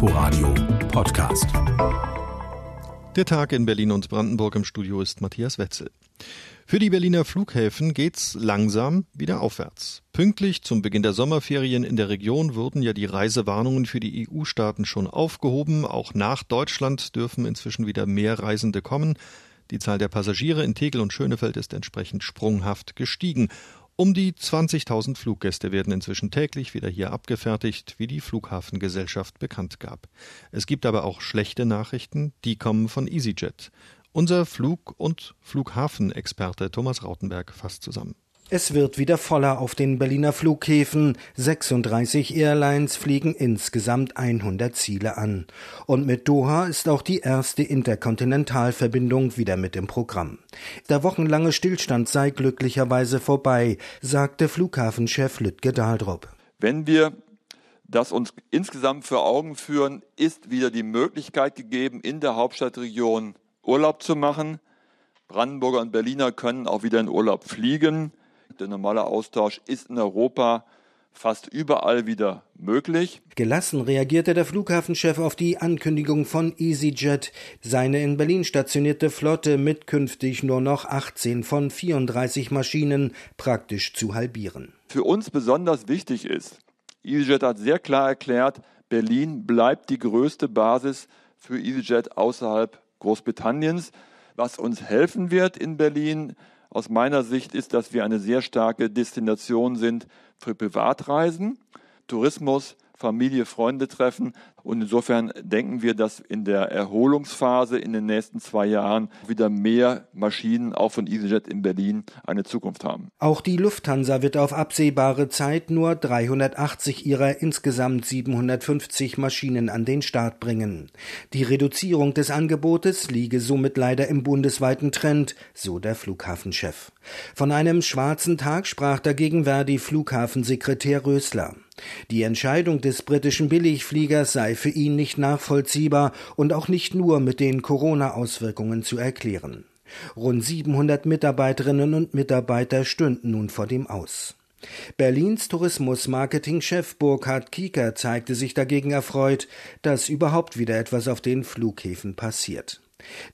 Inforadio Podcast. Der Tag in Berlin und Brandenburg im Studio ist Matthias Wetzel. Für die Berliner Flughäfen geht's langsam wieder aufwärts. Pünktlich zum Beginn der Sommerferien in der Region wurden ja die Reisewarnungen für die EU-Staaten schon aufgehoben. Auch nach Deutschland dürfen inzwischen wieder mehr Reisende kommen. Die Zahl der Passagiere in Tegel und Schönefeld ist entsprechend sprunghaft gestiegen. Um die 20.000 Fluggäste werden inzwischen täglich wieder hier abgefertigt, wie die Flughafengesellschaft bekannt gab. Es gibt aber auch schlechte Nachrichten, die kommen von EasyJet. Unser Flug- und Flughafenexperte Thomas Rautenberg fasst zusammen. Es wird wieder voller auf den Berliner Flughäfen. 36 Airlines fliegen insgesamt 100 Ziele an. Und mit Doha ist auch die erste Interkontinentalverbindung wieder mit im Programm. Der wochenlange Stillstand sei glücklicherweise vorbei, sagte Flughafenchef Lütke Dahldrup. Wenn wir das uns insgesamt vor Augen führen, ist wieder die Möglichkeit gegeben, in der Hauptstadtregion Urlaub zu machen. Brandenburger und Berliner können auch wieder in Urlaub fliegen. Der normale Austausch ist in Europa fast überall wieder möglich. Gelassen reagierte der Flughafenchef auf die Ankündigung von EasyJet, seine in Berlin stationierte Flotte mit künftig nur noch 18 von 34 Maschinen praktisch zu halbieren. Für uns besonders wichtig ist, EasyJet hat sehr klar erklärt, Berlin bleibt die größte Basis für EasyJet außerhalb Großbritanniens. Was uns helfen wird in Berlin, aus meiner Sicht, ist, dass wir eine sehr starke Destination sind für Privatreisen, Tourismus, Familie, Freunde treffen. Und insofern denken wir, dass in der Erholungsphase in den nächsten zwei Jahren wieder mehr Maschinen auch von EasyJet in Berlin eine Zukunft haben. Auch die Lufthansa wird auf absehbare Zeit nur 380 ihrer insgesamt 750 Maschinen an den Start bringen. Die Reduzierung des Angebotes liege somit leider im bundesweiten Trend, so der Flughafenchef. Von einem schwarzen Tag sprach dagegen Verdi Flughafensekretär Rösler. Die Entscheidung des britischen Billigfliegers sei für ihn nicht nachvollziehbar und auch nicht nur mit den Corona-Auswirkungen zu erklären. Rund 700 Mitarbeiterinnen und Mitarbeiter stünden nun vor dem Aus. Berlins Tourismus-Marketing-Chef Burkhard Kieker zeigte sich dagegen erfreut, dass überhaupt wieder etwas auf den Flughäfen passiert.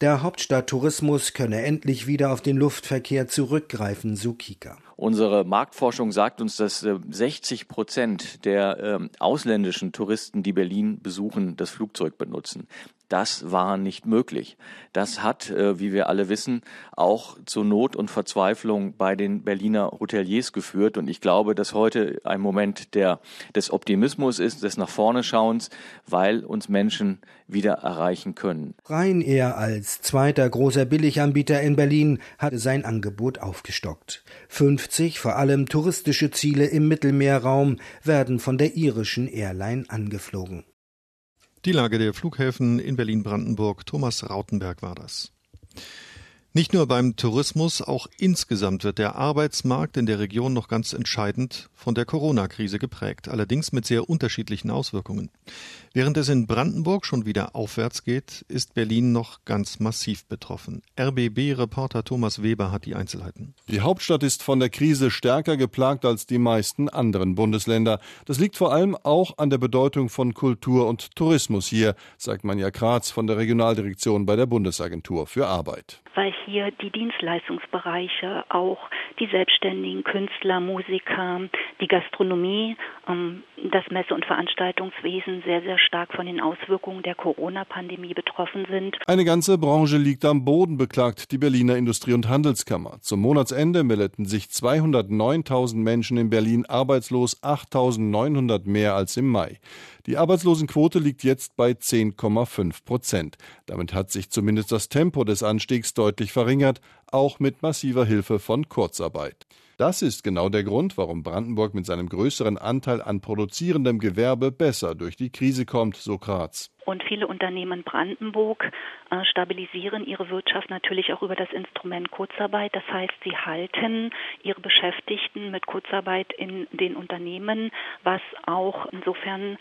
Der Hauptstadttourismus könne endlich wieder auf den Luftverkehr zurückgreifen, so Kieker. Unsere Marktforschung sagt uns, dass 60 äh, Prozent der ähm, ausländischen Touristen, die Berlin besuchen, das Flugzeug benutzen. Das war nicht möglich. Das hat, äh, wie wir alle wissen, auch zu Not und Verzweiflung bei den Berliner Hoteliers geführt. Und ich glaube, dass heute ein Moment der, des Optimismus ist, des nach vorne Schauens, weil uns Menschen wieder erreichen können. Ryanair als zweiter großer Billiganbieter in Berlin hat sein Angebot aufgestockt. 50 vor allem touristische Ziele im Mittelmeerraum werden von der irischen Airline angeflogen. Die Lage der Flughäfen in Berlin-Brandenburg. Thomas Rautenberg war das. Nicht nur beim Tourismus, auch insgesamt wird der Arbeitsmarkt in der Region noch ganz entscheidend von der Corona-Krise geprägt, allerdings mit sehr unterschiedlichen Auswirkungen. Während es in Brandenburg schon wieder aufwärts geht, ist Berlin noch ganz massiv betroffen. RBB-Reporter Thomas Weber hat die Einzelheiten. Die Hauptstadt ist von der Krise stärker geplagt als die meisten anderen Bundesländer. Das liegt vor allem auch an der Bedeutung von Kultur und Tourismus hier, sagt Manja Kratz von der Regionaldirektion bei der Bundesagentur für Arbeit weil hier die Dienstleistungsbereiche, auch die selbstständigen Künstler, Musiker, die Gastronomie, ähm, das Messe- und Veranstaltungswesen sehr, sehr stark von den Auswirkungen der Corona-Pandemie betroffen sind. Eine ganze Branche liegt am Boden, beklagt die Berliner Industrie- und Handelskammer. Zum Monatsende meldeten sich 209.000 Menschen in Berlin arbeitslos, 8.900 mehr als im Mai. Die Arbeitslosenquote liegt jetzt bei 10,5 Prozent. Damit hat sich zumindest das Tempo des Anstiegs deutlich verringert, auch mit massiver Hilfe von Kurzarbeit. Das ist genau der Grund, warum Brandenburg mit seinem größeren Anteil an produzierendem Gewerbe besser durch die Krise kommt, so Graz. Und viele Unternehmen Brandenburg äh, stabilisieren ihre Wirtschaft natürlich auch über das Instrument Kurzarbeit. Das heißt, sie halten ihre Beschäftigten mit Kurzarbeit in den Unternehmen, was auch insofern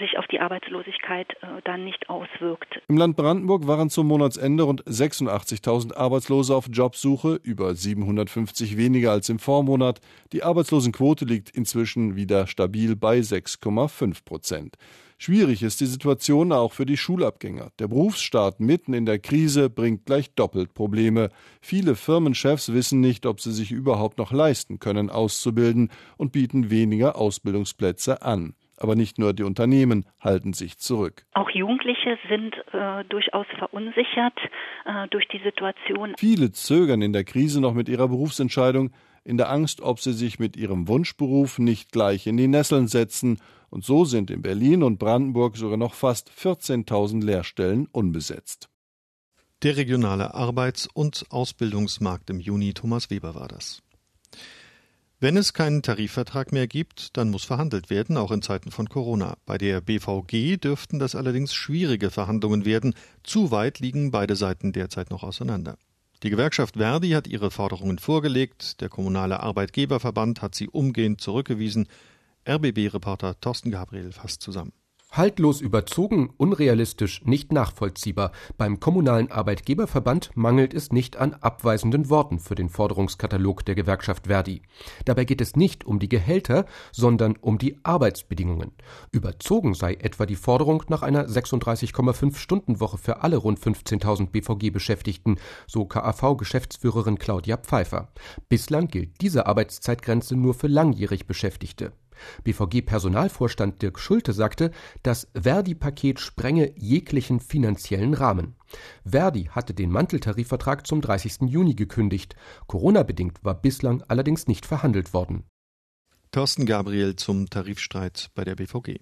sich auf die Arbeitslosigkeit äh, dann nicht auswirkt. Im Land Brandenburg waren zum Monatsende rund 86.000 Arbeitslose auf Jobsuche, über 750 weniger als im Vormonat. Die Arbeitslosenquote liegt inzwischen wieder stabil bei 6,5 Prozent. Schwierig ist die Situation auch für die Schulabgänger. Der Berufsstaat mitten in der Krise bringt gleich doppelt Probleme. Viele Firmenchefs wissen nicht, ob sie sich überhaupt noch leisten können, auszubilden und bieten weniger Ausbildungsplätze an. Aber nicht nur die Unternehmen halten sich zurück. Auch Jugendliche sind äh, durchaus verunsichert äh, durch die Situation. Viele zögern in der Krise noch mit ihrer Berufsentscheidung, in der Angst, ob sie sich mit ihrem Wunschberuf nicht gleich in die Nesseln setzen. Und so sind in Berlin und Brandenburg sogar noch fast 14.000 Lehrstellen unbesetzt. Der regionale Arbeits- und Ausbildungsmarkt im Juni, Thomas Weber war das. Wenn es keinen Tarifvertrag mehr gibt, dann muss verhandelt werden, auch in Zeiten von Corona. Bei der BVG dürften das allerdings schwierige Verhandlungen werden. Zu weit liegen beide Seiten derzeit noch auseinander. Die Gewerkschaft Verdi hat ihre Forderungen vorgelegt, der kommunale Arbeitgeberverband hat sie umgehend zurückgewiesen. RBB-Reporter Thorsten Gabriel fasst zusammen. Haltlos überzogen, unrealistisch, nicht nachvollziehbar. Beim Kommunalen Arbeitgeberverband mangelt es nicht an abweisenden Worten für den Forderungskatalog der Gewerkschaft Verdi. Dabei geht es nicht um die Gehälter, sondern um die Arbeitsbedingungen. Überzogen sei etwa die Forderung nach einer 36,5 Stunden Woche für alle rund 15.000 BVG-Beschäftigten, so KAV-Geschäftsführerin Claudia Pfeiffer. Bislang gilt diese Arbeitszeitgrenze nur für langjährig Beschäftigte. BVG-Personalvorstand Dirk Schulte sagte, das Verdi-Paket sprenge jeglichen finanziellen Rahmen. Verdi hatte den Manteltarifvertrag zum 30. Juni gekündigt. Corona-bedingt war bislang allerdings nicht verhandelt worden. Thorsten Gabriel zum Tarifstreit bei der BVG.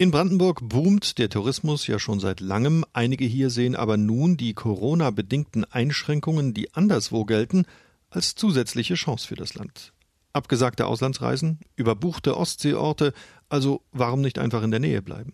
In Brandenburg boomt der Tourismus ja schon seit langem. Einige hier sehen aber nun die Corona-bedingten Einschränkungen, die anderswo gelten, als zusätzliche Chance für das Land. Abgesagte Auslandsreisen, überbuchte Ostseeorte, also warum nicht einfach in der Nähe bleiben?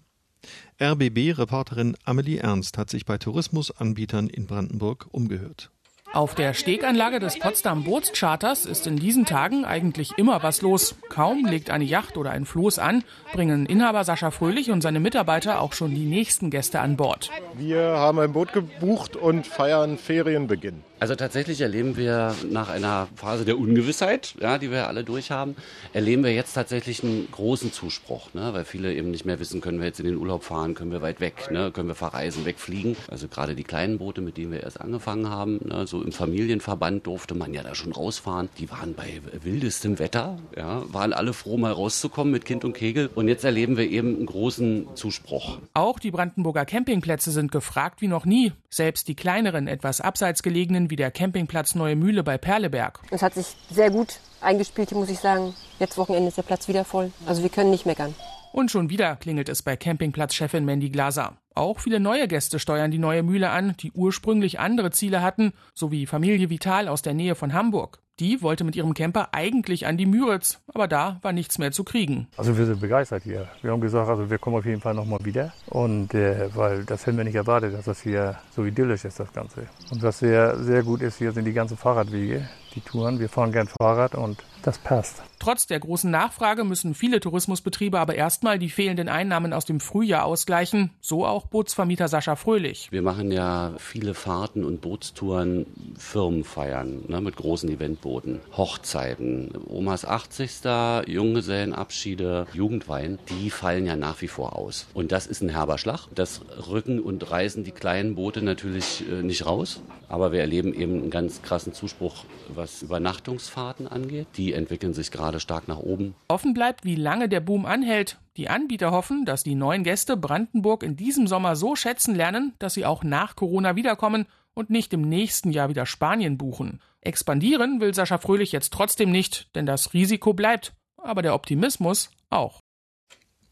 RBB-Reporterin Amelie Ernst hat sich bei Tourismusanbietern in Brandenburg umgehört. Auf der Steganlage des Potsdam Bootscharters ist in diesen Tagen eigentlich immer was los. Kaum legt eine Yacht oder ein Floß an, bringen Inhaber Sascha Fröhlich und seine Mitarbeiter auch schon die nächsten Gäste an Bord. Wir haben ein Boot gebucht und feiern Ferienbeginn. Also tatsächlich erleben wir nach einer Phase der Ungewissheit, ja, die wir alle durchhaben, erleben wir jetzt tatsächlich einen großen Zuspruch, ne, weil viele eben nicht mehr wissen, können wir jetzt in den Urlaub fahren, können wir weit weg, ne, können wir verreisen, wegfliegen. Also gerade die kleinen Boote, mit denen wir erst angefangen haben, ne, so im Familienverband durfte man ja da schon rausfahren. Die waren bei wildestem Wetter, ja, waren alle froh, mal rauszukommen mit Kind und Kegel. Und jetzt erleben wir eben einen großen Zuspruch. Auch die Brandenburger Campingplätze sind gefragt wie noch nie. Selbst die kleineren, etwas abseits gelegenen wie der Campingplatz Neue Mühle bei Perleberg. Es hat sich sehr gut eingespielt, muss ich sagen. Jetzt Wochenende ist der Platz wieder voll. Also wir können nicht meckern. Und schon wieder klingelt es bei Campingplatzchefin Mandy Glaser. Auch viele neue Gäste steuern die neue Mühle an, die ursprünglich andere Ziele hatten, sowie Familie Vital aus der Nähe von Hamburg. Die wollte mit ihrem Camper eigentlich an die Müritz, aber da war nichts mehr zu kriegen. Also wir sind begeistert hier. Wir haben gesagt, also wir kommen auf jeden Fall nochmal wieder. Und äh, weil das hätten wir nicht erwartet, dass das hier so idyllisch ist, das Ganze. Und was sehr, sehr gut ist, hier sind die ganzen Fahrradwege, die Touren. Wir fahren gern Fahrrad und das passt. Trotz der großen Nachfrage müssen viele Tourismusbetriebe aber erstmal die fehlenden Einnahmen aus dem Frühjahr ausgleichen, so auch Bootsvermieter Sascha Fröhlich. Wir machen ja viele Fahrten und Bootstouren, Firmenfeiern ne, mit großen Eventbooten, Hochzeiten, Omas 80. Junggesellenabschiede, Jugendwein, die fallen ja nach wie vor aus. Und das ist ein herber Schlag. Das rücken und reißen die kleinen Boote natürlich äh, nicht raus. Aber wir erleben eben einen ganz krassen Zuspruch, was Übernachtungsfahrten angeht. Die entwickeln sich gerade stark nach oben. Offen bleibt, wie lange der Boom anhält. Die Anbieter hoffen, dass die neuen Gäste Brandenburg in diesem Sommer so schätzen lernen, dass sie auch nach Corona wiederkommen und nicht im nächsten Jahr wieder Spanien buchen. Expandieren will Sascha Fröhlich jetzt trotzdem nicht, denn das Risiko bleibt, aber der Optimismus auch.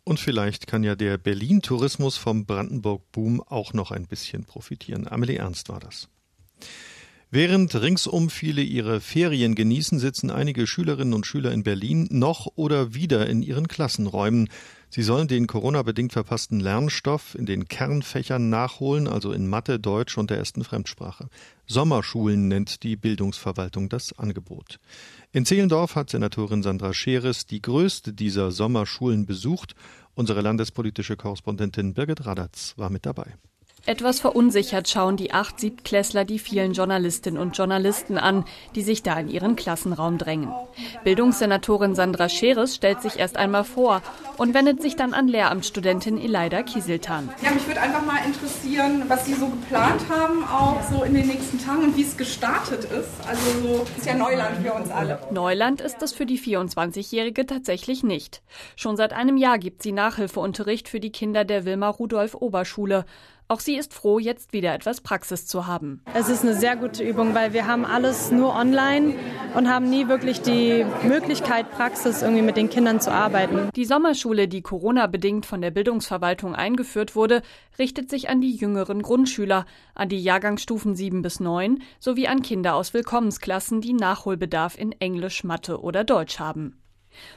Und vielleicht kann ja der Berlin-Tourismus vom Brandenburg-Boom auch noch ein bisschen profitieren. Amelie Ernst war das. Während ringsum viele ihre Ferien genießen, sitzen einige Schülerinnen und Schüler in Berlin noch oder wieder in ihren Klassenräumen. Sie sollen den Corona-bedingt verpassten Lernstoff in den Kernfächern nachholen, also in Mathe, Deutsch und der ersten Fremdsprache. Sommerschulen nennt die Bildungsverwaltung das Angebot. In Zehlendorf hat Senatorin Sandra Scheres die größte dieser Sommerschulen besucht. Unsere landespolitische Korrespondentin Birgit Radatz war mit dabei. Etwas verunsichert schauen die acht Siebtklässler die vielen Journalistinnen und Journalisten an, die sich da in ihren Klassenraum drängen. Bildungssenatorin Sandra Scheres stellt sich erst einmal vor und wendet sich dann an Lehramtsstudentin Elida Kieseltan. Ja, mich würde einfach mal interessieren, was Sie so geplant haben, auch so in den nächsten Tagen und wie es gestartet ist. Also so ist ja Neuland für uns alle. Neuland ist es für die 24-Jährige tatsächlich nicht. Schon seit einem Jahr gibt sie Nachhilfeunterricht für die Kinder der Wilma Rudolph Oberschule. Auch sie ist froh, jetzt wieder etwas Praxis zu haben. Es ist eine sehr gute Übung, weil wir haben alles nur online und haben nie wirklich die Möglichkeit, Praxis irgendwie mit den Kindern zu arbeiten. Die Sommerschule, die Corona-bedingt von der Bildungsverwaltung eingeführt wurde, richtet sich an die jüngeren Grundschüler, an die Jahrgangsstufen 7 bis 9 sowie an Kinder aus Willkommensklassen, die Nachholbedarf in Englisch, Mathe oder Deutsch haben.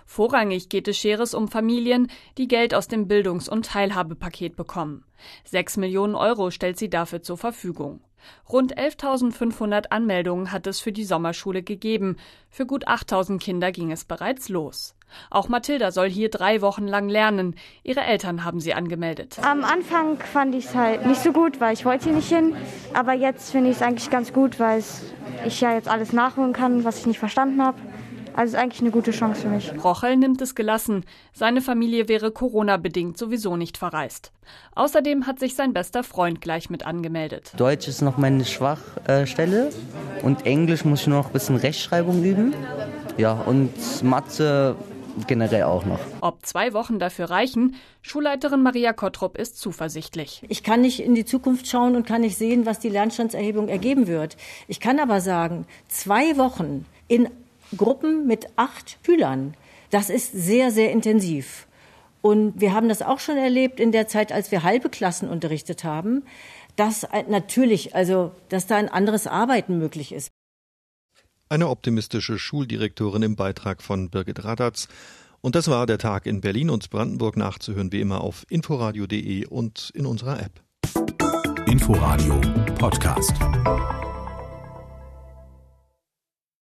Vorrangig geht es Scheres um Familien, die Geld aus dem Bildungs- und Teilhabepaket bekommen. Sechs Millionen Euro stellt sie dafür zur Verfügung. Rund 11.500 Anmeldungen hat es für die Sommerschule gegeben. Für gut 8.000 Kinder ging es bereits los. Auch Mathilda soll hier drei Wochen lang lernen. Ihre Eltern haben sie angemeldet. Am Anfang fand ich es halt nicht so gut, weil ich wollte hier nicht hin. Aber jetzt finde ich es eigentlich ganz gut, weil ich ja jetzt alles nachholen kann, was ich nicht verstanden habe. Also ist eigentlich eine gute Chance für mich. Rochel nimmt es gelassen. Seine Familie wäre Corona-bedingt sowieso nicht verreist. Außerdem hat sich sein bester Freund gleich mit angemeldet. Deutsch ist noch meine Schwachstelle und Englisch muss ich nur noch ein bisschen Rechtschreibung üben. Ja, und Mathe generell auch noch. Ob zwei Wochen dafür reichen, Schulleiterin Maria Kottrup ist zuversichtlich. Ich kann nicht in die Zukunft schauen und kann nicht sehen, was die Lernstandserhebung ergeben wird. Ich kann aber sagen, zwei Wochen in Gruppen mit acht Schülern. Das ist sehr, sehr intensiv. Und wir haben das auch schon erlebt in der Zeit, als wir halbe Klassen unterrichtet haben, dass natürlich, also, dass da ein anderes Arbeiten möglich ist. Eine optimistische Schuldirektorin im Beitrag von Birgit Radatz. Und das war der Tag in Berlin und Brandenburg nachzuhören, wie immer auf inforadio.de und in unserer App. Inforadio Podcast.